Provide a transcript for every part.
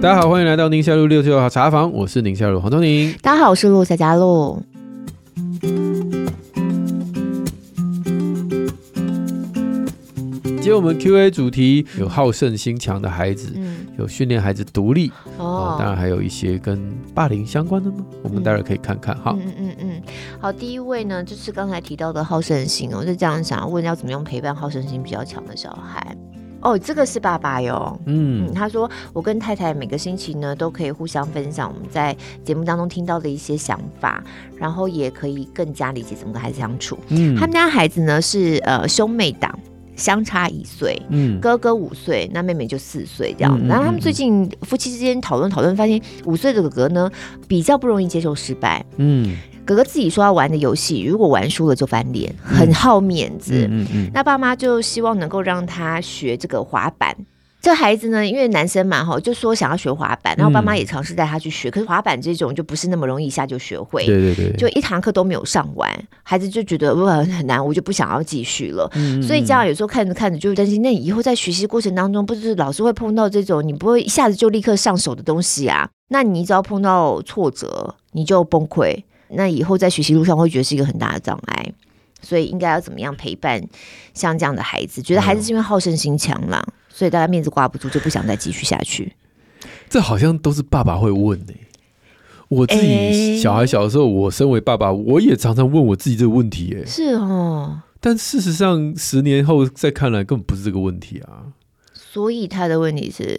大家好，欢迎来到宁夏路六六号茶房，我是宁夏路黄东宁。大家好，我是陆小佳璐。今天我们 Q&A 主题有好胜心强的孩子，嗯、有训练孩子独立哦，当然还有一些跟霸凌相关的吗？我们待会可以看看哈。嗯嗯嗯，好，第一位呢，就是刚才提到的好胜心，我就这样想要问，要怎么样陪伴好胜心比较强的小孩？哦，这个是爸爸哟。嗯，嗯，他说我跟太太每个星期呢都可以互相分享我们在节目当中听到的一些想法，然后也可以更加理解怎么跟孩子相处。嗯，他们家孩子呢是呃兄妹档，相差一岁，嗯，哥哥五岁，那妹妹就四岁这样。嗯，然后他们最近夫妻之间讨论讨论，发现五岁的哥哥呢比较不容易接受失败。嗯。哥哥自己说要玩的游戏，如果玩输了就翻脸，很好面子。嗯嗯，那爸妈就希望能够让他学这个滑板。这孩子呢，因为男生嘛，哈，就说想要学滑板，然后爸妈也尝试带他去学。可是滑板这种就不是那么容易一下就学会。对对对，就一堂课都没有上完，孩子就觉得哇很难，我就不想要继续了。嗯，所以家长有时候看着看着就担心，那以后在学习过程当中，不是老是会碰到这种你不会一下子就立刻上手的东西啊？那你只要碰到挫折，你就崩溃。那以后在学习路上会觉得是一个很大的障碍，所以应该要怎么样陪伴像这样的孩子？觉得孩子是因为好胜心强啦，所以大家面子挂不住，就不想再继续下去。这好像都是爸爸会问的、欸。我自己小孩小的时候，我身为爸爸，我也常常问我自己这个问题、欸。哎，是哦。但事实上，十年后再看来，根本不是这个问题啊。所以他的问题是，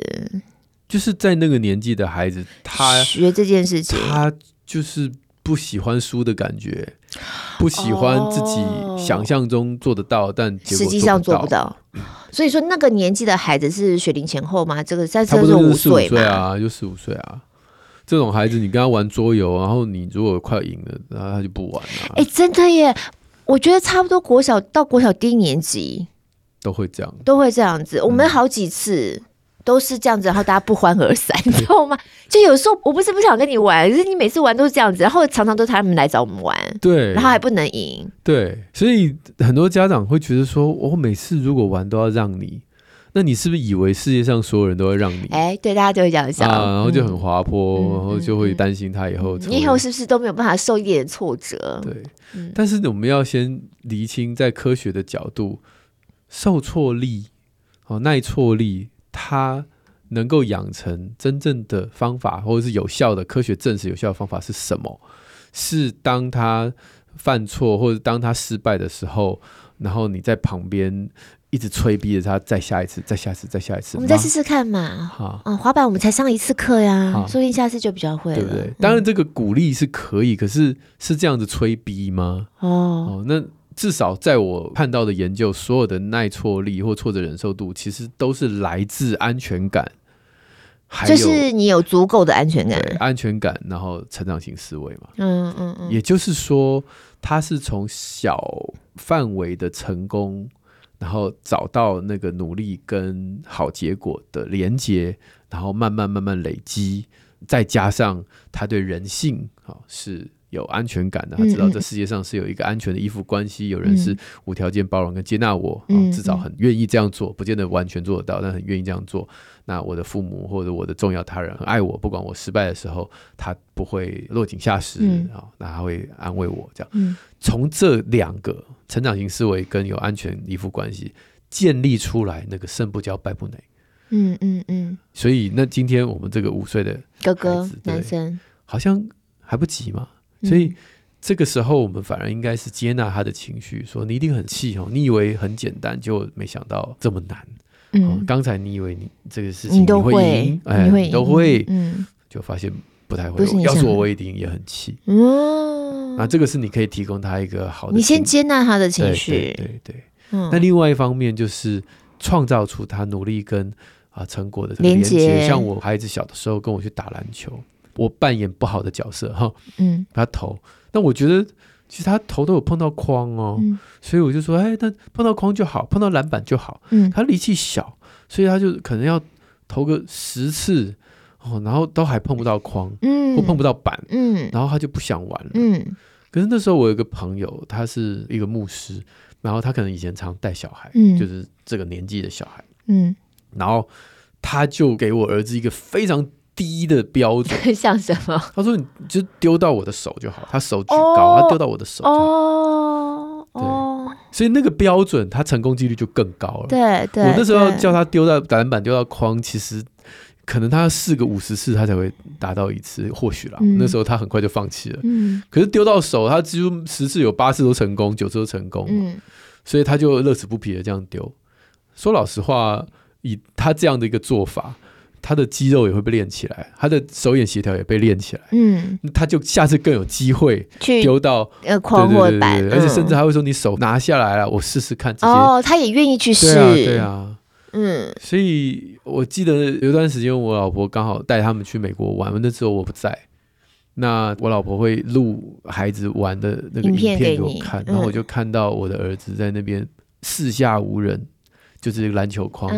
就是在那个年纪的孩子，他学这件事情，他就是。不喜欢输的感觉，不喜欢自己想象中做得到，哦、但实际上做不到。所以说，那个年纪的孩子是学龄前后吗？这个在这是五岁啊，就四五岁啊。这种孩子，你跟他玩桌游，然后你如果快赢了，然后他就不玩了。哎，真的耶！我觉得差不多国小到国小低年级都会这样，都会这样子。我们好几次。嗯都是这样子，然后大家不欢而散，你知道吗？就有时候我不是不想跟你玩，可是你每次玩都是这样子，然后常常都是他们来找我们玩，对，然后还不能赢，对，所以很多家长会觉得说，我每次如果玩都要让你，那你是不是以为世界上所有人都会让你？哎，对，大家就会这样想，啊，然后就很滑坡，嗯，然后就会担心他以后，你以后是不是都没有办法受一点挫折？对，嗯，但是我们要先厘清，在科学的角度，受挫力，哦，耐挫力。他能够养成真正的方法，或者是有效的科学证实有效的方法是什么？是当他犯错或者当他失败的时候，然后你在旁边一直催逼着他再下一次、再下一次、再下一次。我们再试试看嘛。好，嗯，滑板我们才上一次课呀，说不定下次就比较会了，对不对？当然，这个鼓励是可以，嗯，可是是这样子催逼吗？哦，哦那。至少在我看到的研究，所有的耐挫力或挫折忍受度，其实都是来自安全感，就是你有足够的安全感，安全感，然后成长型思维嘛。嗯嗯嗯。也就是说，他是从小范围的成功，然后找到那个努力跟好结果的连接，然后慢慢慢慢累积，再加上他对人性啊是。有安全感的，他知道这世界上是有一个安全的依附关系，嗯、有人是无条件包容跟接纳我，嗯、至少很愿意这样做，不见得完全做得到，但很愿意这样做。那我的父母或者我的重要他人很爱我，不管我失败的时候，他不会落井下石啊、嗯，那他会安慰我。这样，嗯、从这两个成长型思维跟有安全依附关系建立出来，那个胜不骄败不馁。嗯嗯嗯。所以，那今天我们这个五岁的哥哥男生好像还不急嘛。所以这个时候，我们反而应该是接纳他的情绪，说你一定很气哦，你以为很简单，就没想到这么难。嗯，刚才你以为你这个事情你会赢，哎，你都会，嗯，就发现不太会。要是我，我一定也很气。嗯，那这个是你可以提供他一个好的，你先接纳他的情绪，对对那另外一方面就是创造出他努力跟啊成果的连接。像我孩子小的时候跟我去打篮球。我扮演不好的角色哈，嗯，他投，那我觉得其实他头都有碰到框哦，嗯，所以我就说，哎，那碰到框就好，碰到篮板就好，嗯，他力气小，所以他就可能要投个十次哦，然后都还碰不到框，嗯，或碰不到板，嗯，然后他就不想玩了，嗯，可是那时候我有一个朋友，他是一个牧师，然后他可能以前常带小孩，嗯，就是这个年纪的小孩，嗯，然后他就给我儿子一个非常低的标准，像什么？他说：“你就丢到我的手就好。”他手举高，哦、他丢到我的手就好。哦，对，哦、所以那个标准，他成功几率就更高了。对对，我那时候叫他丢到篮板，丢到框，其实。可能他要试个五十次，他才会达到一次，或许啦。嗯、那时候他很快就放弃了。嗯、可是丢到手，他几乎十次有八次都成功，九次都成功。嗯、所以他就乐此不疲的这样丢。说老实话，以他这样的一个做法，他的肌肉也会被练起来，他的手眼协调也被练起来。嗯，他就下次更有机会去丢到呃框或板，而且甚至还会说：“你手拿下来了，我试试看。”哦，他也愿意去试。对啊，对啊。嗯，所以我记得有段时间，我老婆刚好带他们去美国玩，那时候我不在，那我老婆会录孩子玩的那个影片给我看，然后我就看到我的儿子在那边四下无人，就是一个篮球框，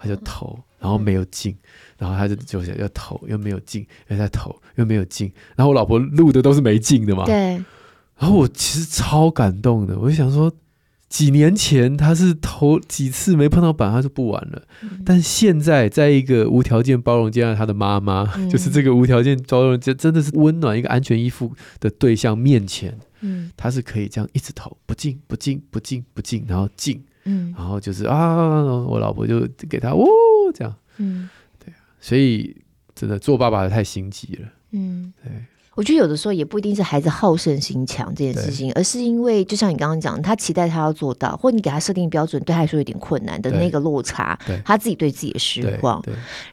他就投，然后没有进，然后他就就想要投，又没有进，又在投，又没有进，然后我老婆录的都是没进的嘛，对，然后我其实超感动的，我就想说。几年前他是投几次没碰到板，他就不玩了。嗯、但现在在一个无条件包容接纳他的妈妈，嗯、就是这个无条件包容，真的是温暖一个安全依附的对象面前，嗯、他是可以这样一直投不进不进不进不进，然后进，嗯、然后就是啊，我老婆就给他哦这样，嗯、对，所以真的做爸爸的太心急了，嗯，对。我觉得有的时候也不一定是孩子好胜心强这件事情，而是因为就像你刚刚讲，他期待他要做到，或你给他设定标准，对他来说有点困难的那个落差，他自己对自己的失望。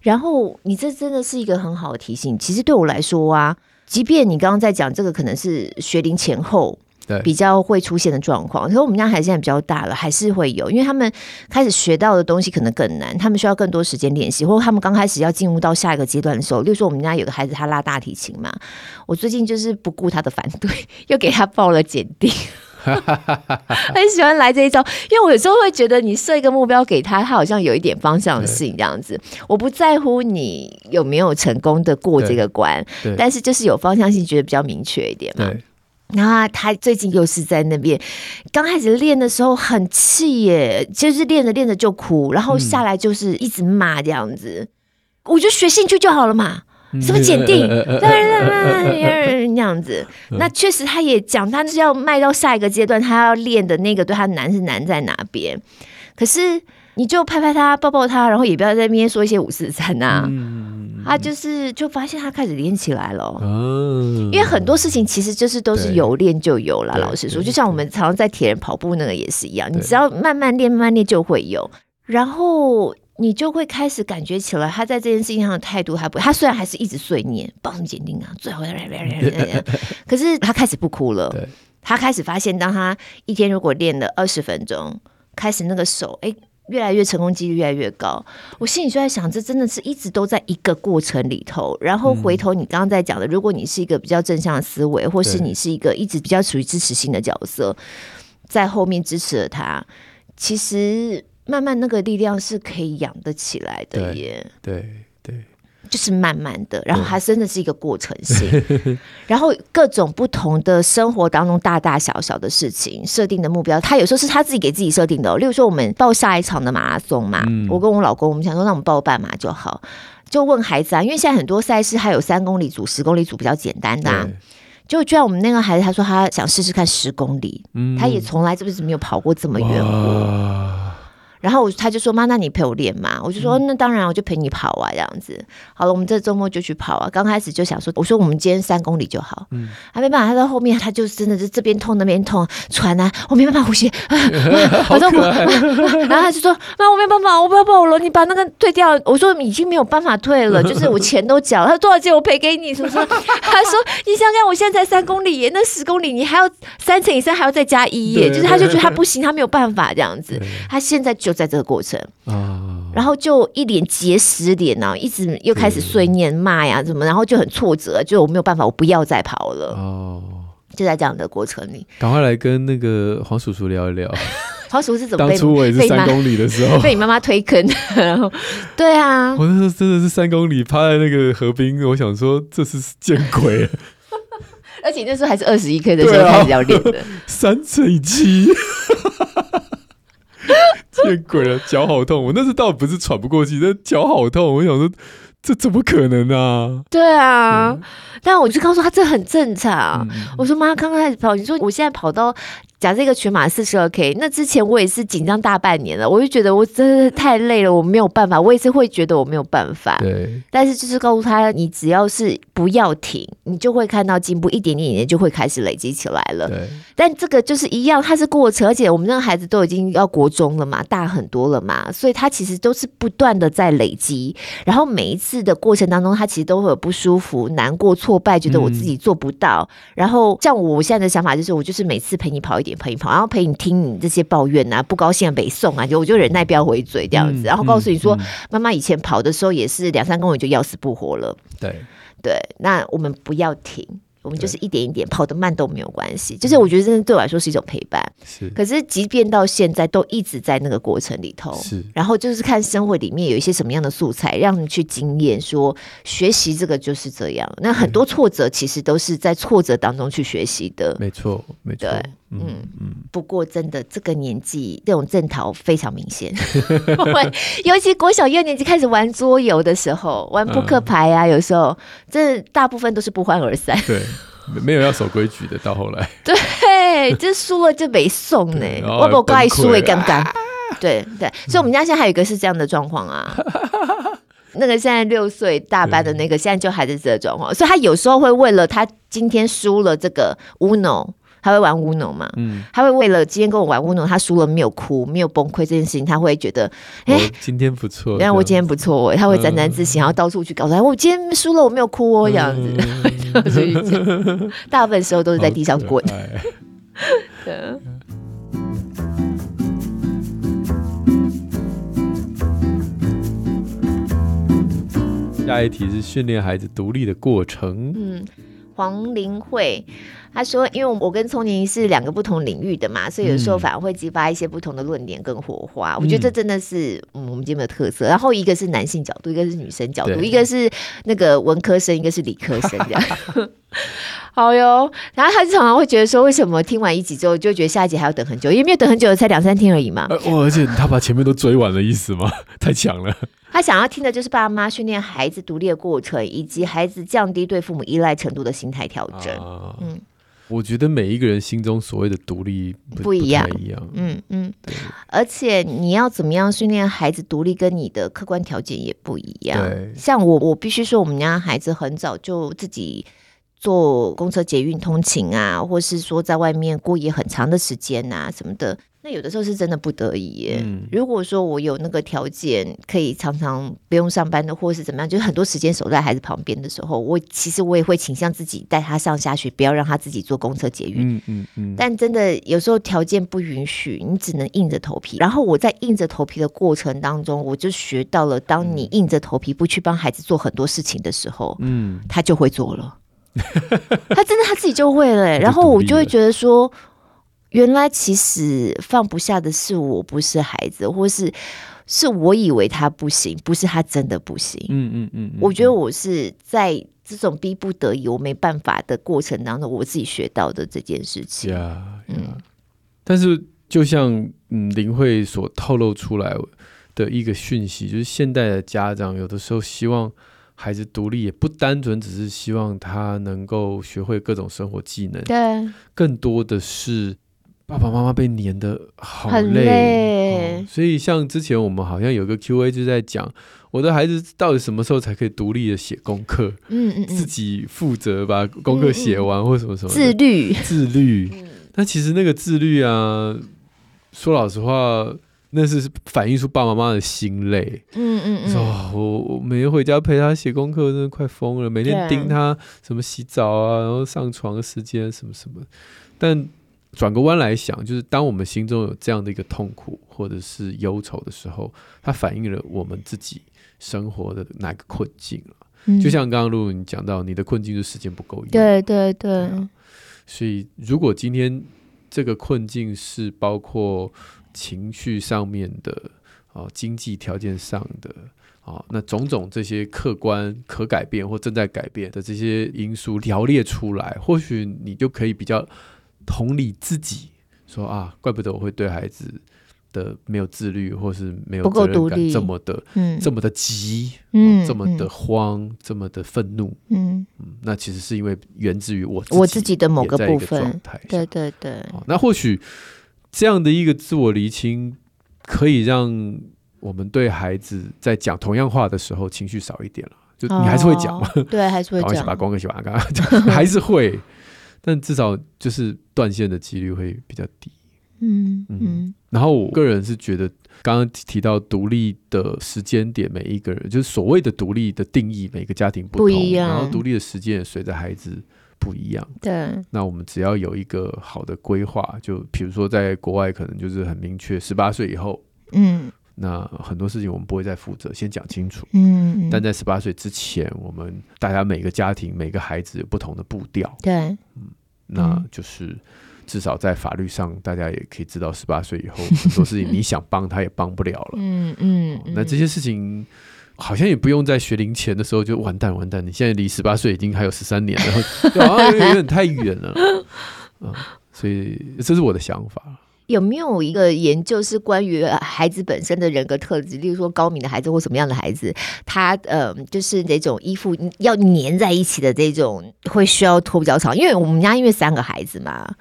然后你这真的是一个很好的提醒。其实对我来说啊，即便你刚刚在讲这个，可能是学龄前后。对，比较会出现的状况，可是我们家孩子现在比较大了，还是会有，因为他们开始学到的东西可能更难，他们需要更多时间练习，或者他们刚开始要进入到下一个阶段的时候，例如说我们家有个孩子他拉大提琴嘛，我最近就是不顾他的反对，又给他报了检定，很喜欢来这一招，因为我有时候会觉得你设一个目标给他，他好像有一点方向性这样子，我不在乎你有没有成功的过这个关，但是就是有方向性，觉得比较明确一点嘛。然后他最近又是在那边，刚开始练的时候很气耶，就是练着练着就哭，然后下来就是一直骂这样子。嗯、我就学兴趣就好了嘛，什么检定，那样子。那确实他也讲，他是要迈到下一个阶段，他要练的那个对他难是难在哪边？可是。你就拍拍他，抱抱他，然后也不要在那边说一些五四三呐、他就是就发现他开始练起来了。嗯、因为很多事情其实就是都是有练就有了。老实说，就像我们常常在铁人跑步那个也是一样，你只要慢慢练，慢慢练就会有。然后你就会开始感觉起来，他在这件事情上的态度还不，他虽然还是一直碎念，报什么检定啊，最后，可是他开始不哭了。他开始发现，当他一天如果练了二十分钟，开始那个手，哎。越来越成功几率越来越高，我心里就在想，这真的是一直都在一个过程里头。然后回头你刚刚在讲的，如果你是一个比较正向的思维，或是你是一个一直比较处于支持性的角色，在后面支持了他，其实慢慢那个力量是可以养得起来的耶。对对。对就是慢慢的，然后它真的是一个过程性，对然后各种不同的生活当中大大小小的事情设定的目标，他有时候是他自己给自己设定的哦。例如说，我们报下一场的马拉松嘛，嗯、我跟我老公，我们想说，那我们报半马就好。就问孩子啊，因为现在很多赛事还有三公里组、十公里组比较简单的、啊，对就居然我们那个孩子他说他想试试看十公里，嗯、他也从来这辈子没有跑过这么远过。然后我他就说妈，那你陪我练嘛？我就说那当然，我就陪你跑啊，这样子。好了，我们这周末就去跑啊。刚开始就想说，我说我们今天三公里就好。嗯，还没办法，他到后面他就真的是这边痛那边痛，喘啊，我没办法呼吸，啊啊、好痛苦。然后他就说妈，我没办法，我不要跑了，你把那个退掉。我说已经没有办法退了，就是我钱都缴了。他多少钱我赔给你？是不是？他说你想想，我现在才三公里耶，那十公里你还要三乘以三还要再加一耶，就是他就觉得他不行，他没有办法这样子。他现在就。在这个过程，然后就一脸结石脸呐，一直又开始碎念骂呀，什么，然后就很挫折，就我没有办法，我不要再跑了。哦，就在这样的过程里，赶快来跟那个黄叔叔聊一聊。黄叔叔是怎么？当初我也是三公里的时候。被你妈妈推坑，然后对啊，我那时候真的是三公里趴在那个河边，我想说这是见鬼，而且那时候还是二十一 K 的时候开始要练的，三乘以七。见鬼了，脚好痛！我那次倒不是喘不过气，但脚好痛。我想说，这怎么可能啊？对啊，嗯、但我就告诉他这很正常。嗯、我说妈，刚刚开始跑，你说我现在跑到。假设一个全马四十二 K，那之前我也是紧张大半年了，我就觉得我真的太累了，我没有办法，我也是会觉得我没有办法。对，但是就是告诉他，你只要是不要停，你就会看到进步，一点点一点就会开始累积起来了。对，但这个就是一样，它是过程，而且我们那个孩子都已经要国中了嘛，大很多了嘛，所以他其实都是不断的在累积，然后每一次的过程当中，他其实都会有不舒服、难过、挫败，觉得我自己做不到。嗯、然后像我现在的想法就是，我就是每次陪你跑一点。陪你跑，然后陪你听你这些抱怨啊，不高兴啊，北宋啊，就我就忍耐不要回嘴这样子，嗯、然后告诉你说，妈妈以前跑的时候也是两三公里就要死不活了。对对，那我们不要停。我们就是一点一点跑得慢都没有关系，就是我觉得真的对我来说是一种陪伴。是，可是即便到现在都一直在那个过程里头。是，然后就是看生活里面有一些什么样的素材，让你去经验。说学习这个就是这样。那很多挫折其实都是在挫折当中去学习的。没错，没错。对，嗯嗯。不过真的这个年纪这种症头非常明显，尤其国小一二年级开始玩桌游的时候，玩扑克牌啊，有时候这大部分都是不欢而散。对。没有要守规矩的，到后来，对，就输了就没送呢。我不怪输也尴尬。对对，所以我们家现在还有一个是这样的状况啊。那个现在六岁大班的那个，现在就还是这个状况，所以他有时候会为了他今天输了这个 Uno。他会玩 Uno 嘛？嗯，他会为了今天跟我玩 Uno，他输了没有哭，没有崩溃这件事情，他会觉得，哎，今天不错，然后我今天不错，他会沾沾自喜，然后到处去告诉他，我今天输了，我没有哭哦，这样子。所以大部分时候都是在地上滚。对。下一题是训练孩子独立的过程。嗯。黄林慧，他说：“因为我跟聪宁是两个不同领域的嘛，所以有时候反而会激发一些不同的论点跟火花。嗯、我觉得这真的是、嗯、我们节目的特色。然后一个是男性角度，一个是女生角度，一个是那个文科生，一个是理科生这样。好哟。然后他常常会觉得说，为什么听完一集之后就觉得下一集还要等很久？因为没有等很久，才两三天而已嘛。呃，而且他把前面都追完了，意思吗？太强了。”他想要听的就是爸妈训练孩子独立的过程，以及孩子降低对父母依赖程度的心态调整。啊、嗯，我觉得每一个人心中所谓的独立不，不一样，一样。嗯嗯，对而且你要怎么样训练孩子独立，跟你的客观条件也不一样。对像我，我必须说，我们家孩子很早就自己坐公车、捷运通勤啊，或是说在外面过夜很长的时间啊，什么的。那有的时候是真的不得已耶。嗯、如果说我有那个条件，可以常常不用上班的，或是怎么样，就是很多时间守在孩子旁边的时候，我其实我也会倾向自己带他上下学，不要让他自己坐公车捷运。嗯嗯嗯。但真的有时候条件不允许，你只能硬着头皮。然后我在硬着头皮的过程当中，我就学到了，当你硬着头皮不去帮孩子做很多事情的时候，嗯，他就会做了。他真的他自己就会了，然后我就会觉得说。原来其实放不下的是我，不是孩子，或是是我以为他不行，不是他真的不行。嗯嗯嗯，我觉得我是在这种逼不得已、我没办法的过程当中，我自己学到的这件事情。嗯，但是就像嗯林慧所透露出来的一个讯息，就是现代的家长有的时候希望孩子独立，也不单纯只是希望他能够学会各种生活技能，对，更多的是。爸爸妈妈被黏的好累，所以像之前我们好像有个 Q&A 就在讲，我的孩子到底什么时候才可以独立的写功课？嗯嗯，自己负责把功课写完，或什么什么自律自律。那其实那个自律啊，说老实话，那是反映出爸爸妈妈的心累。嗯嗯嗯，说我我每天回家陪他写功课，真的快疯了，每天盯他什么洗澡啊，然后上床的时间什么什么，但。转个弯来想，就是当我们心中有这样的一个痛苦或者是忧愁的时候，它反映了我们自己生活的哪个困境了。嗯、就像刚刚露露你讲到，你的困境是时间不够用。对对对。所以，如果今天这个困境是包括情绪上面的啊，经济条件上的啊，那种种这些客观可改变或正在改变的这些因素条列出来，或许你就可以比较。同理自己说啊，怪不得我会对孩子的没有自律，或是没有责任感这么的，嗯，这么的急，嗯，这么的慌，嗯、这么的愤怒，嗯，嗯，那其实是因为源自于我我自己的某个部分，对对对。那或许这样的一个自我厘清，可以让我们对孩子在讲同样话的时候情绪少一点了。就你还是会讲吗？哦、对，还是会讲。把光哥洗完，刚刚 还是会，但至少就是断线的几率会比较低。嗯嗯，然后我个人是觉得，刚刚提到独立的时间点，每一个人就是所谓的独立的定义，每个家庭不同，不一样，然后独立的时间也随着孩子不一样。对，那我们只要有一个好的规划，就比如说在国外，可能就是很明确，十八岁以后，嗯，那很多事情我们不会再负责，先讲清楚。嗯，但在十八岁之前，我们大家每个家庭、每个孩子有不同的步调。对，嗯，那就是。至少在法律上，大家也可以知道，十八岁以后很多事情你想帮他也帮不了了。嗯嗯，那这些事情好像也不用在学龄前的时候就完蛋完蛋。你现在离十八岁已经还有十三年，然后好像有点太远了。嗯，所以这是我的想法。有没有一个研究是关于孩子本身的人格特质？例如说高敏的孩子或什么样的孩子，他呃，就是那种依附要黏在一起的这种，会需要拖比较长。因为我们家因为三个孩子嘛。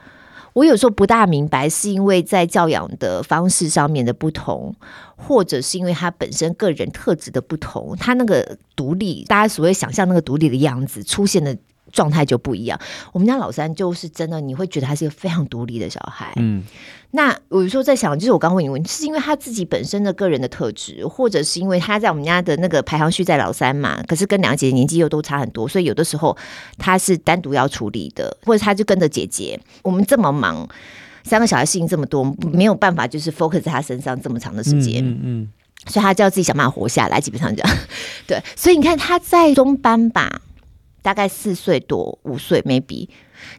我有时候不大明白，是因为在教养的方式上面的不同，或者是因为他本身个人特质的不同，他那个独立，大家所谓想象那个独立的样子出现的状态就不一样。我们家老三就是真的，你会觉得他是一个非常独立的小孩。嗯。那我有时候在想，就是我刚问你问题，是因为他自己本身的个人的特质，或者是因为他在我们家的那个排行序在老三嘛？可是跟两个姐姐年纪又都差很多，所以有的时候他是单独要处理的，或者他就跟着姐姐。我们这么忙，三个小孩事情这么多，没有办法就是 focus 在他身上这么长的时间。嗯，嗯，嗯，所以他就要自己想办法活下来，基本上这样。对，所以你看他在中班吧，大概四岁多五岁 maybe，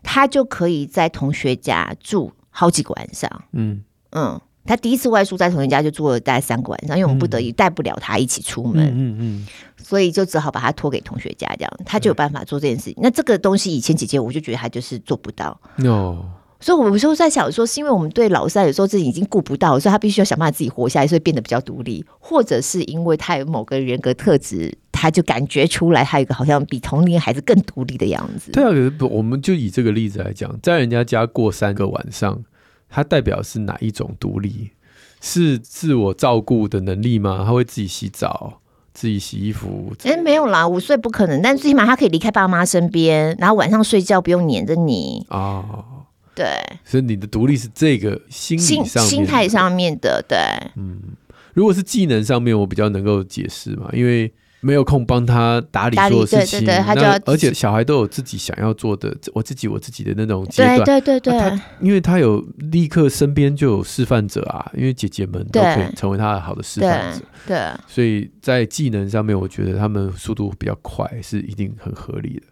他就可以在同学家住。好几个晚上，嗯嗯，他第一次外宿在同学家就住了大概三个晚上，因为我们不得已带不了他一起出门，嗯嗯，嗯，所以就只好把他托给同学家，这样他就有办法做这件事情。那这个东西以前姐姐我就觉得他就是做不到，哦，所以我有时候在想说，是因为我们对老三有时候自己已经顾不到，所以他必须要想办法自己活下来，所以变得比较独立，或者是因为他有某个人格特质，他就感觉出来他有一个好像比同龄孩子更独立的样子。对啊，可是，我们就以这个例子来讲，在人家家过三个晚上，他代表是哪一种独立？是自我照顾的能力吗？他会自己洗澡、自己洗衣服？哎、欸，没有啦，五岁不可能，但最起码他可以离开爸妈身边，然后晚上睡觉不用黏着你哦。对，所以你的独立是这个心理上、心态上面的。对，嗯，如果是技能上面，我比较能够解释嘛，因为。没有空帮他打理做事情，对对对，他就要，而且小孩都有自己想要做的，我自己我自己的那种阶段，对对对对。他因为他有立刻身边就有示范者啊，因为姐姐们都可以成为他的好的示范者，对，对，所以在技能上面，我觉得他们速度比较快，是一定很合理的。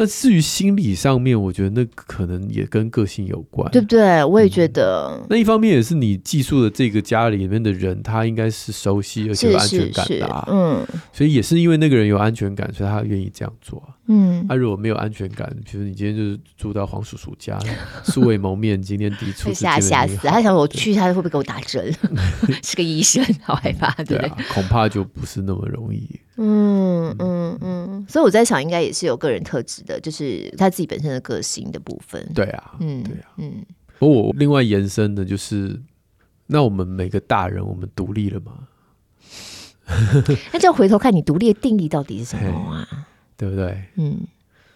那至于心理上面，我觉得那可能也跟个性有关，对不对？我也觉得。嗯、那一方面也是你寄宿的这个家里面的人，他应该是熟悉而且有安全感的啊。嗯，所以也是因为那个人有安全感，所以他愿意这样做。嗯，他、啊、如果没有安全感，比如你今天就是住到黄叔叔家，素未谋面，今天第一次吓吓死，他想我去，他会不会给我打针？是个医生，好害怕，对，对、啊、恐怕就不是那么容易。嗯嗯嗯，所以我在想，应该也是有个人特质的，就是他自己本身的个性的部分。对啊，嗯，对啊，嗯。不过我另外延伸的就是，那我们每个大人，我们独立了吗？那就要回头看你独立的定义到底是什么啊？对不对？嗯，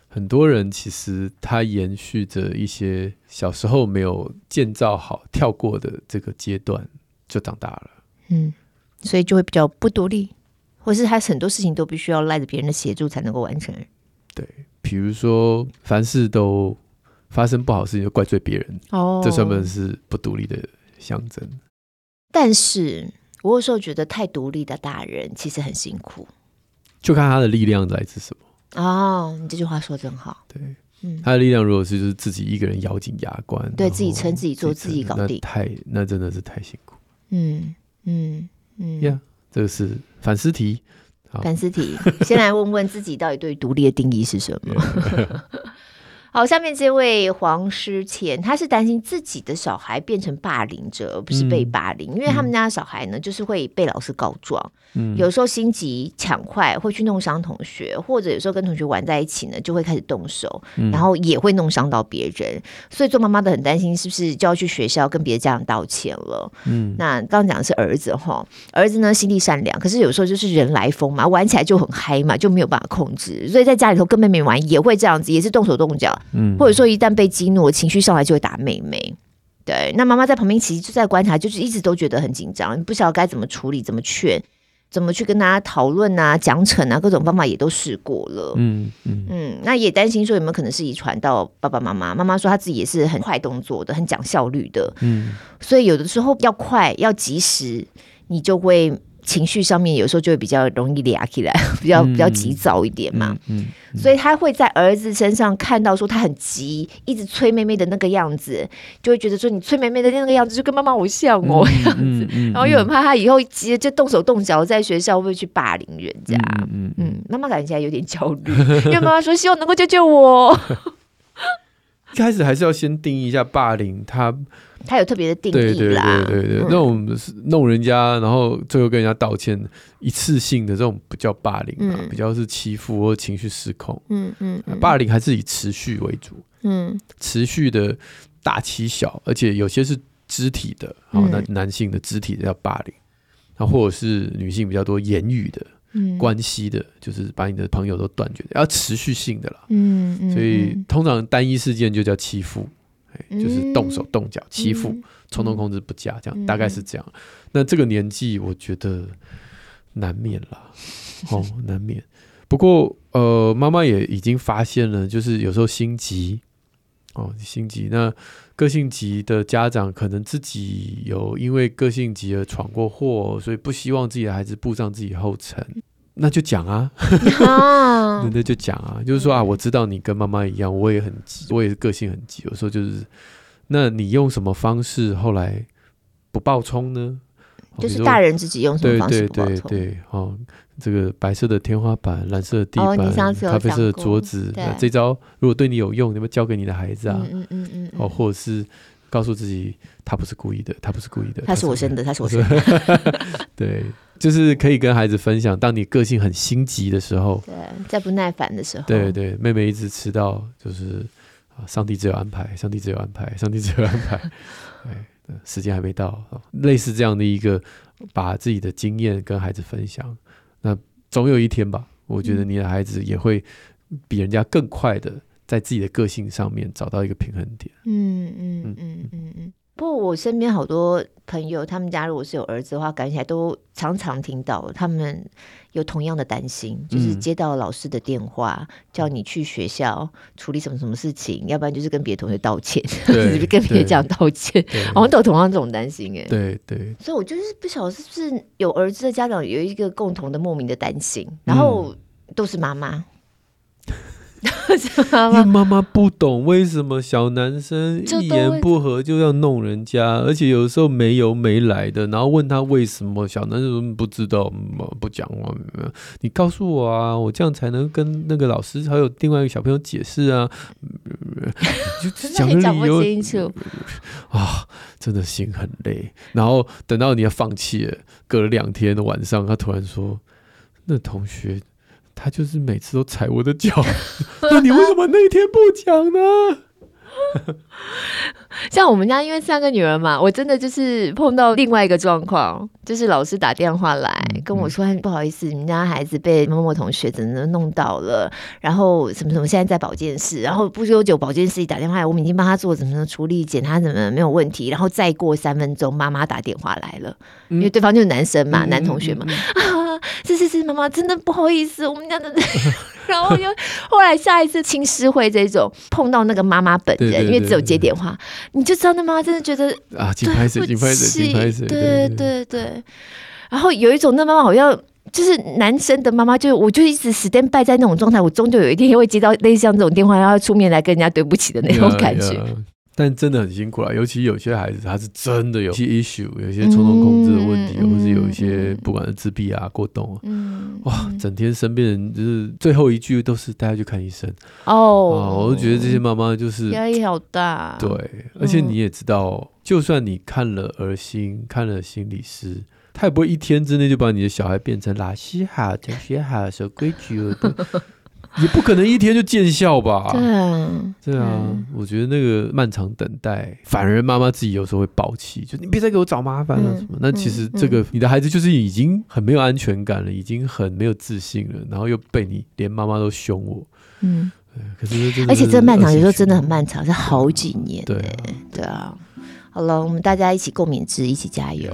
很多人其实他延续着一些小时候没有建造好、跳过的这个阶段，就长大了。嗯，所以就会比较不独立，或是他很多事情都必须要赖着别人的协助才能够完成。对，比如说凡事都发生不好事情就怪罪别人，哦，这算不算是不独立的象征？但是我有时候觉得太独立的大人其实很辛苦，就看他的力量来自什么。哦，你这句话说得真好。对，嗯，他的力量如果是就是自己一个人咬紧牙关，对自己撑自己做自己搞定，太那真的是太辛苦。嗯嗯嗯，呀，这个是反思题。反思题，先来问问自己到底对独立的定义是什么？好，下面这位黄诗倩，他是担心自己的小孩变成霸凌者，而不是被霸凌，嗯、因为他们家的小孩呢，就是会被老师告状，嗯，有时候心急抢快会去弄伤同学，或者有时候跟同学玩在一起呢，就会开始动手，嗯、然后也会弄伤到别人，所以做妈妈的很担心，是不是就要去学校跟别的家长道歉了？嗯，那刚刚讲的是儿子哈，儿子呢心地善良，可是有时候就是人来疯嘛，玩起来就很嗨嘛，就没有办法控制，所以在家里头跟妹妹玩也会这样子，也是动手动脚。嗯，或者说一旦被激怒，情绪上来就会打妹妹。对，那妈妈在旁边其实就在观察，就是一直都觉得很紧张，不晓得该怎么处理，怎么劝，怎么去跟大家讨论啊、奖惩啊，各种方法也都试过了。嗯嗯嗯，那也担心说有没有可能是遗传到爸爸妈妈。妈妈说她自己也是很快动作的，很讲效率的。嗯，所以有的时候要快要及时，你就会。情绪上面有时候就会比较容易嗲起来，比较比较急躁一点嘛。所以他会在儿子身上看到说他很急，一直催妹妹的那个样子，就会觉得说你催妹妹的那个样子就跟妈妈好像哦样子，然后又很怕他以后急就动手动脚，在学校会，会去霸凌人家。嗯嗯，妈妈感觉起来有点焦虑，因为妈妈说希望能够救救我。一开始还是要先定义一下霸凌，他。他有特别的定义啦，对对对对对，嗯、那种弄人家，然后最后跟人家道歉，一次性的这种不叫霸凌啊，嗯、比较是欺负或情绪失控。嗯嗯，嗯。霸凌还是以持续为主，嗯，持续的大欺小，而且有些是肢体的，然后男男性的肢体的叫霸凌，那或者是女性比较多言语的，嗯，关系的，就是把你的朋友都断绝，要持续性的啦。嗯嗯，所以通常单一事件就叫欺负。就是动手动脚欺负，冲动控制不佳，这样大概是这样。那这个年纪，我觉得难免啦，哦，难免。不过，呃，妈妈也已经发现了，就是有时候心急，哦，心急。那个性急的家长，可能自己有因为个性急而闯过祸，所以不希望自己的孩子步上自己后尘。那就讲啊 那就讲啊，就是说啊，我知道你跟妈妈一样，我也很急，我也是个性很急。有时候就是，那你用什么方式后来不爆冲呢？就是大人自己用什么方式不爆冲？对对对对，哦，这个白色的天花板，蓝色的地板，哦、咖啡色的桌子，那这招如果对你有用，你要不要教给你的孩子啊？嗯嗯嗯，嗯，哦，或者是告诉自己，他不是故意的，他不是故意的，他是我生的，他是我生的，对。就是可以跟孩子分享，当你个性很心急的时候，对，在不耐烦的时候，对对，妹妹一直迟到，就是啊，上帝只有安排，上帝只有安排，上帝只有安排，对，时间还没到，类似这样的一个，把自己的经验跟孩子分享，那总有一天吧，我觉得你的孩子也会比人家更快的在自己的个性上面找到一个平衡点，嗯嗯嗯。嗯嗯嗯。不过我身边好多朋友，他们家如果是有儿子的话，感觉起来都常常听到他们有同样的担心，就是接到老师的电话，嗯、叫你去学校处理什么什么事情，要不然就是跟别的同学道歉，跟别的家长道歉，我们都有同样这种担心哎。对对，所以我就是不晓得是不是有儿子的家长有一个共同的莫名的担心，然后都是妈妈。因 为妈妈不懂为什么小男生一言不合就要弄人家，而且有时候没由没来的，然后问他为什么，小男生不知道，不讲话，你告诉我啊，我这样才能跟那个老师还有另外一个小朋友解释啊，就讲的理由不清楚 啊，真的心很累。然后等到你要放弃了，隔了两天的晚上，他突然说，那同学。他就是每次都踩我的脚，那你为什么那天不讲呢？像我们家因为三个女儿嘛，我真的就是碰到另外一个状况，就是老师打电话来跟我说：“不好意思，你们家孩子被某某同学怎么弄到了，然后什么什么，现在在保健室，然后不久久保健室一打电话来，我们已经帮他做怎么处理检查，怎么没有问题，然后再过三分钟，妈妈打电话来了，因为对方就是男生嘛，男同学嘛，啊，是是是，妈妈真的不好意思，我们家的。”然后又后来下一次亲师会这种碰到那个妈妈本人，因为只有接电话，你就知道那妈妈真的觉得啊，紧拍死，紧拍死，紧拍死，对对对。然后有一种那妈妈好像就是男生的妈妈，就我就一直 stand by 在那种状态，我终究有一天会接到类似像这种电话，然后出面来跟人家对不起的那种感觉。但真的很辛苦啊，尤其有些孩子他是真的有些 issue，有些冲动控制的问题，嗯、或是有一些不管是自闭啊、过动啊，嗯，哇，整天身边人就是最后一句都是带他去看医生哦，哦，我就觉得这些妈妈就是压力好大。对，而且你也知道，就算你看了儿心，看了心理师。他也不会一天之内就把你的小孩变成老师好、同学好、守规矩，也不可能一天就见效吧？对啊，对啊，嗯、我觉得那个漫长等待，反而妈妈自己有时候会爆气，就你别再给我找麻烦了什么。嗯、那其实这个、嗯、你的孩子就是已经很没有安全感了，已经很没有自信了，然后又被你连妈妈都凶我，嗯，可是而且这漫长有时候真的很漫长，是好几年。对啊，对啊。好了，我们大家一起共勉之，一起加油。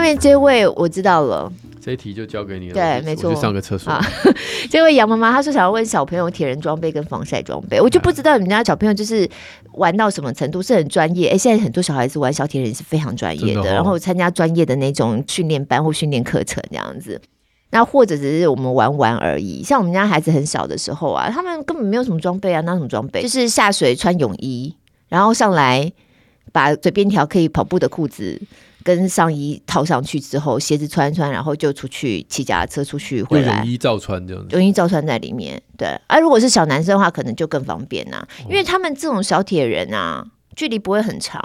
下面这位我知道了，这一题就交给你了。对，没错。上个厕所。啊、这位杨妈妈她说想要问小朋友铁人装备跟防晒装备，我就不知道你们家小朋友就是玩到什么程度，是很专业。哎，现在很多小孩子玩小铁人是非常专业的，的哦、然后参加专业的那种训练班或训练课程这样子。那或者只是我们玩玩而已。像我们家孩子很小的时候啊，他们根本没有什么装备啊，拿什么装备？就是下水穿泳衣，然后上来把嘴边条可以跑步的裤子。跟上衣套上去之后，鞋子穿穿，然后就出去骑脚踏车出去回来。泳衣照穿这样子，泳衣照穿在里面。对，而、啊、如果是小男生的话，可能就更方便呐、啊，因为他们这种小铁人啊。距离不会很长，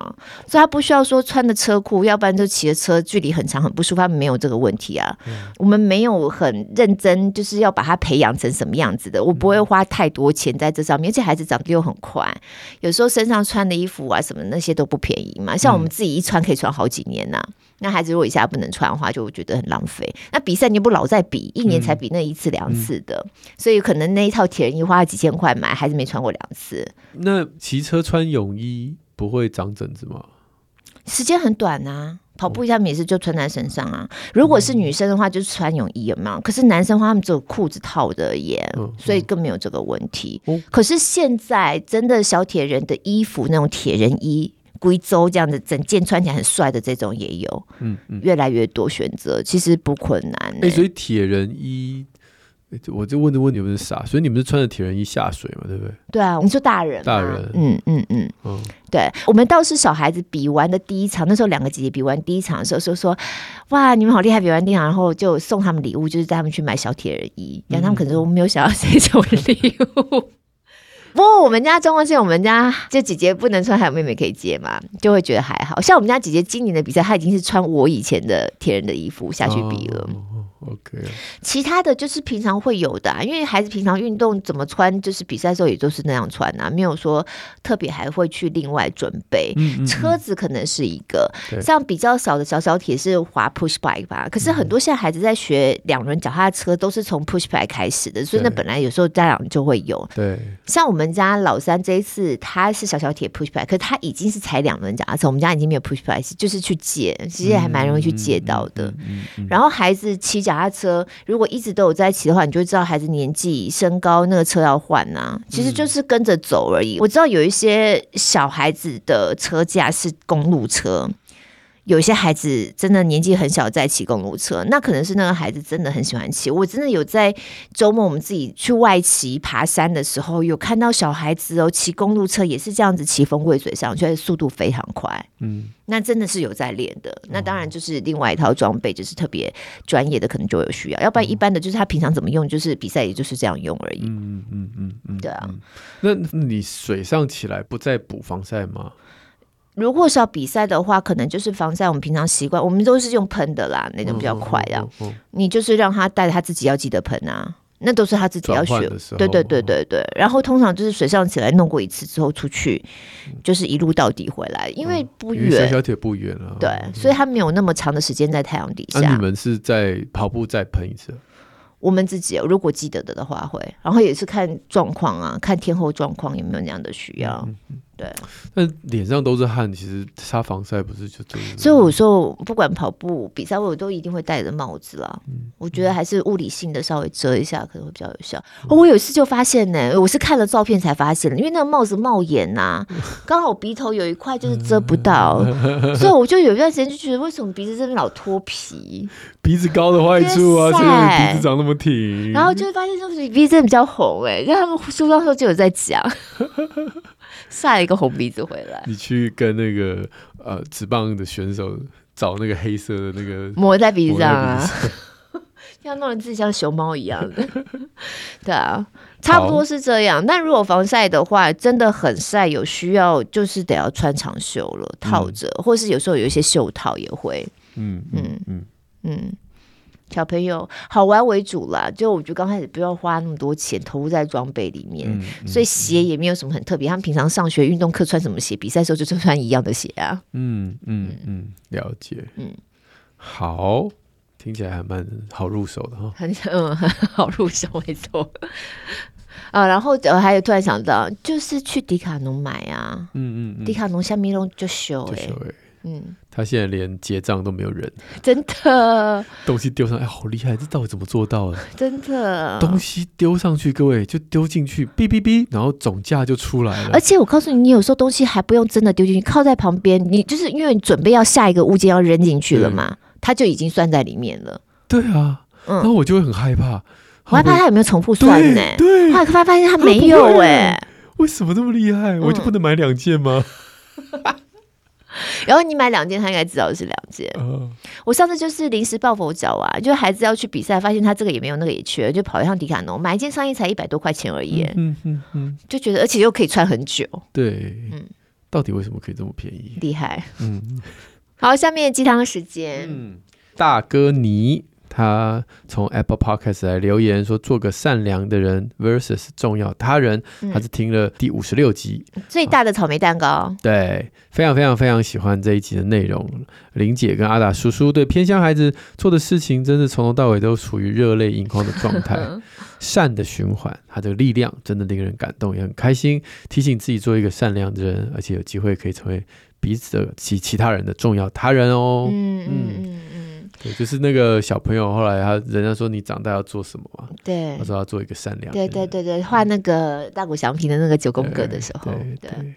所以他不需要说穿的车裤，要不然就骑着车距离很长很不舒服。他们没有这个问题啊。嗯、我们没有很认真，就是要把他培养成什么样子的。我不会花太多钱在这上面，而且孩子长得又很快，有时候身上穿的衣服啊什么那些都不便宜嘛。像我们自己一穿可以穿好几年呐、啊。嗯、那孩子如果一下不能穿的话，就觉得很浪费。那比赛你不老在比，一年才比那一次两次的，嗯、所以可能那一套铁人衣花了几千块买，孩子没穿过两次。那骑车穿泳衣。不会长疹子吗？时间很短啊，跑步一下也是就穿在身上啊。如果是女生的话，就是穿泳衣有没有？可是男生的话，他们只有裤子套的耶，嗯、所以更没有这个问题。嗯、可是现在真的小铁人的衣服，那种铁人衣、贵州这样子整件穿起来很帅的这种也有，嗯嗯，越来越多选择，其实不困难。哎，所以铁人衣。我就问的问题有没有傻？所以你们是穿着铁人衣下水嘛？对不对？对啊，你说大人，大人，嗯嗯嗯，嗯，对，我们倒是小孩子比完的第一场，那时候两个姐姐比完第一场的时候说说，哇，你们好厉害，比完第一场，然后就送他们礼物，就是带他们去买小铁人衣，然后他们可能说没有想要这种礼物。不过我们家状况是，我们家就姐姐不能穿，还有妹妹可以接嘛，就会觉得还好。像我们家姐姐今年的比赛，她已经是穿我以前的铁人的衣服下去比了。OK，其他的就是平常会有的，啊，因为孩子平常运动怎么穿，就是比赛的时候也都是那样穿啊，没有说特别还会去另外准备。嗯嗯嗯，车子可能是一个，像比较小的小小铁是滑 push bike 吧。可是很多现在孩子在学两轮脚踏车都是从 push bike 开始的，所以那本来有时候家长就会有。对，像我们家老三这一次他是小小铁 push bike，可是他已经是踩两轮脚踏车，我们家已经没有 push bike，就是去借，其实还蛮容易去借到的。然后孩子骑脚。脚踏车如果一直都有在骑的话，你就会知道孩子年纪、身高，那个车要换呐、啊。其实就是跟着走而已。嗯、我知道有一些小孩子的车架是公路车。有些孩子真的年纪很小在骑公路车，那可能是那个孩子真的很喜欢骑。我真的有在周末我们自己去外骑爬山的时候，有看到小孩子哦骑公路车也是这样子骑风柜水上，觉得速度非常快。嗯，那真的是有在练的。那当然就是另外一套装备，就是特别专业的可能就有需要，要不然一般的就是他平常怎么用，就是比赛也就是这样用而已。嗯嗯嗯嗯嗯，对啊。那你水上起来不再补防晒吗？如果是要比赛的话，可能就是防晒。我们平常习惯，我们都是用喷的啦，那种比较快的。嗯嗯嗯、你就是让他带他自己要记得喷啊，那都是他自己要学。对对对对对。然后通常就是水上起来弄过一次之后出去，就是一路到底回来，因为不远。小小铁不远啊。对，所以他没有那么长的时间在太阳底下。那、啊、你们是在跑步再喷一次？我们自己如果记得的的话会，然后也是看状况啊，看天后状况有没有那样的需要。对，那脸上都是汗，其实擦防晒不是就这样？所以我说，不管跑步比赛，我都一定会戴着帽子啦。嗯，我觉得还是物理性的稍微遮一下可能会比较有效。嗯、我有一次就发现呢，我是看了照片才发现的，因为那个帽子帽檐呐、啊，刚好鼻头有一块就是遮不到，所以我就有一段时间就觉得，为什么鼻子这边老脱皮？鼻子高的坏处啊，所以鼻子长那么挺，然后就会发现就是鼻子真的比较红哎，因为他们梳妆时候就有在讲。晒一个红鼻子回来。你去跟那个呃职棒的选手找那个黑色的那个抹在鼻子上啊，要弄得自己像熊猫一样的。对啊，差不多是这样。但如果防晒的话，真的很晒，有需要就是得要穿长袖了，套着，嗯、或是有时候有一些袖套也会。嗯嗯嗯嗯。嗯小朋友好玩为主啦，就我觉得刚开始不要花那么多钱投入在装备里面，嗯嗯、所以鞋也没有什么很特别。他们平常上学运动课穿什么鞋，比赛时候就穿一样的鞋啊。嗯嗯嗯，了解。嗯，好，听起来还蛮好入手的哈。很 嗯很好入手，没错。啊，然后呃还有突然想到，就是去迪卡侬买啊。嗯嗯，嗯迪卡侬下面弄就修哎。嗯，他现在连结账都没有人，真的。东西丢上，哎，好厉害！这到底怎么做到的？真的，东西丢上去，各位就丢进去，哔哔哔，然后总价就出来了。而且我告诉你，你有时候东西还不用真的丢进去，靠在旁边，你就是因为你准备要下一个物件要扔进去了嘛，它就已经算在里面了。对啊，嗯，然后我就会很害怕，我害怕他有没有重复算呢？对，后来发发现他没有，哎，为什么这么厉害？我就不能买两件吗？然后你买两件，他应该知道是两件。Uh, 我上次就是临时抱佛脚啊，就孩子要去比赛，发现他这个也没有，那个也缺，就跑一趟迪卡侬买一件上衣才一百多块钱而已。嗯嗯嗯，就觉得而且又可以穿很久。对，嗯，到底为什么可以这么便宜？厉害。嗯，好，下面鸡汤时间。嗯，大哥你。他从 Apple Podcast 来留言说：“做个善良的人 versus 重要他人。”他是听了第五十六集，嗯，最大的草莓蛋糕，啊。对，非常非常非常喜欢这一集的内容。林姐跟阿达叔叔对偏乡孩子做的事情，真是从头到尾都处于热泪盈眶的状态。善的循环，他这个力量真的令人感动，也很开心。提醒自己做一个善良的人，而且有机会可以成为彼此的其其他人的重要他人哦。嗯嗯嗯。就是那个小朋友，后来他人家说，你长大要做什么嘛？对，他说要做一个善良。对对对对，画那个大谷祥平的那个九宫格的时候，对。对对对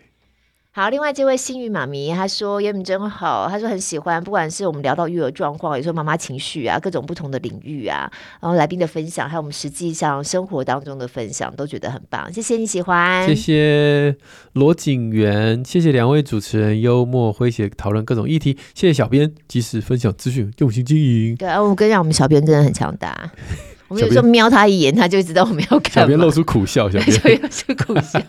好，另外这位幸运妈咪，她说：“原本真好。”她说很喜欢，不管是我们聊到育儿状况，有时候妈妈情绪啊，各种不同的领域啊，然后来宾的分享，还有我们实际上生活当中的分享，都觉得很棒。谢谢你喜欢，谢谢罗景元，谢谢两位主持人幽默诙谐讨论各种议题，谢谢小编及时分享资讯，用心经营。对啊，我跟你讲，我们小编真的很强大。我们有时候瞄他一眼，他就知道我们要看。小编露出苦笑，小编 露出苦笑。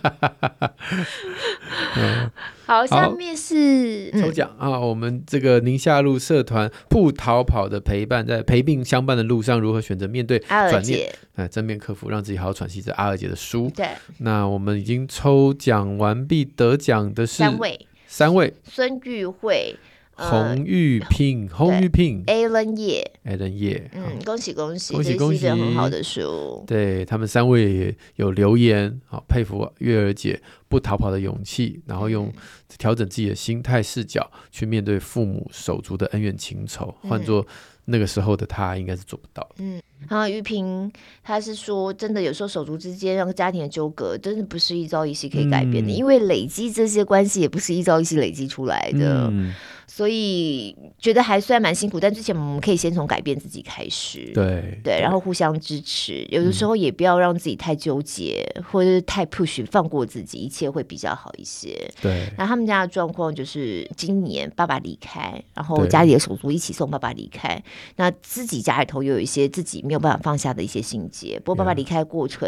好，下面是抽奖啊！我们这个宁夏路社团不逃跑的陪伴，在陪病相伴的路上，如何选择面对转念？哎，正面克服，让自己好好喘息。这阿尔姐的书。对。那我们已经抽奖完毕，得奖的是三位，三位。孙玉慧。洪玉聘，洪玉聘，Alan 叶，Alan 叶，嗯，恭喜恭喜，恭喜恭喜，很好的书。对，他们三位也有留言，好佩服月儿姐不逃跑的勇气，然后用调整自己的心态视角去面对父母手足的恩怨情仇，换做那个时候的他应该是做不到。嗯，然后玉萍她是说，真的有时候手足之间让家庭的纠葛，真的不是一朝一夕可以改变的，嗯、因为累积这些关系也不是一朝一夕累积出来的。嗯所以觉得还算蛮辛苦，但之前我们可以先从改变自己开始，对对，然后互相支持。有的时候也不要让自己太纠结，嗯、或者是太 push，放过自己，一切会比较好一些。对。然后他们家的状况就是今年爸爸离开，然后家里的手足一起送爸爸离开，那自己家里头又有一些自己没有办法放下的一些心结。不过爸爸离开的过程.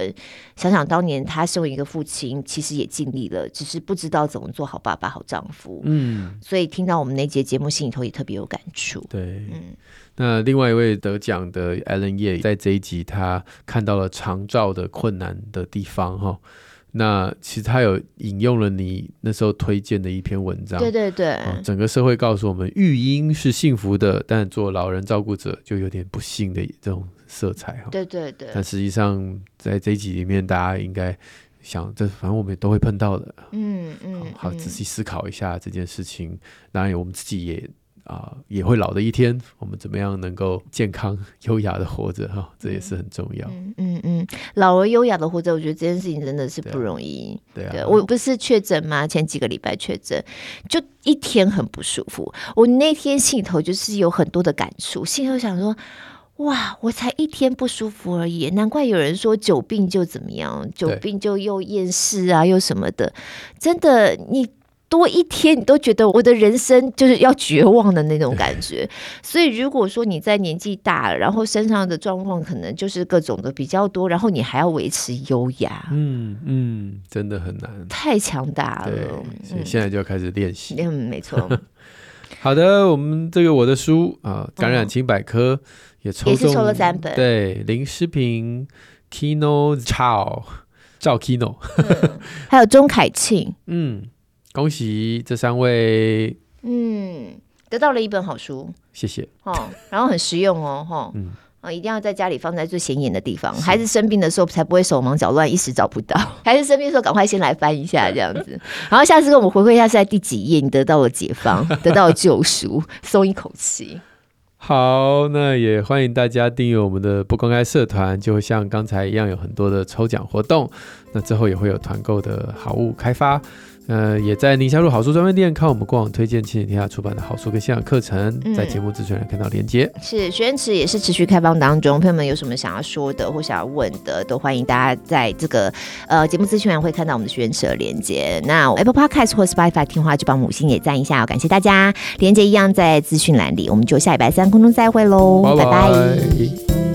想想当年他身为一个父亲，其实也尽力了，只是不知道怎么做好爸爸、好丈夫。嗯。所以听到我们那。节节目心里头也特别有感触。对，嗯，那另外一位得奖的 Alan 叶在这一集，他看到了长照的困难的地方哈。那其实他有引用了你那时候推荐的一篇文章。对对对，整个社会告诉我们育婴是幸福的，但做老人照顾者就有点不幸的这种色彩哈。对对对。但实际上在这一集里面，大家应该。想这反正我们也都会碰到的，嗯嗯，好，仔细思考一下这件事情。当然，我们自己也啊、呃、也会老的一天，我们怎么样能够健康优雅的活着哈？这也是很重要。嗯嗯嗯，老而优雅的活着，我觉得这件事情真的是不容易。对啊，对啊，我不是确诊吗？前几个礼拜确诊，就一天很不舒服。我那天心里头就是有很多的感触，心里头想说。哇，我才一天不舒服而已，难怪有人说久病就怎么样，久病就又厌世啊，又什么的。真的，你多一天，你都觉得我的人生就是要绝望的那种感觉。所以，如果说你在年纪大了，然后身上的状况可能就是各种的比较多，然后你还要维持优雅，嗯嗯，真的很难，太强大了。所以现在就要开始练习。嗯，没错。好的，我们这个我的书啊，《感染清百科》也抽中，也是抽了三本。对，林诗平、Kino Chao、赵 Kino，还有钟凯庆。嗯，恭喜这三位。嗯，得到了一本好书，谢谢。哦，然后很实用哦，哈。嗯。啊，一定要在家里放在最显眼的地方，孩子生病的时候才不会手忙脚乱，一时找不到。孩子生病的时候，赶快先来翻一下这样子。然后下次跟我们回馈一下是在第几页，你得到了解放，得到了救赎，松一口气。好，那也欢迎大家订阅我们的不公开社团，就会像刚才一样有很多的抽奖活动。那之后也会有团购的好物开发。呃，也在宁夏路好书专卖店看我们过往推荐亲子天下出版的好书跟线上课程，嗯、在节目资讯栏看到连接。是学员池也是持续开放当中，朋友们有什么想要说的或想要问的，都欢迎大家在这个呃节目资讯栏会看到我们的学员池的连接。那 Apple Podcast 或 Spotify 听话就帮母亲也赞一下，哦感谢大家。连接一样在资讯栏里，我们就下礼拜三空中再会喽，拜拜。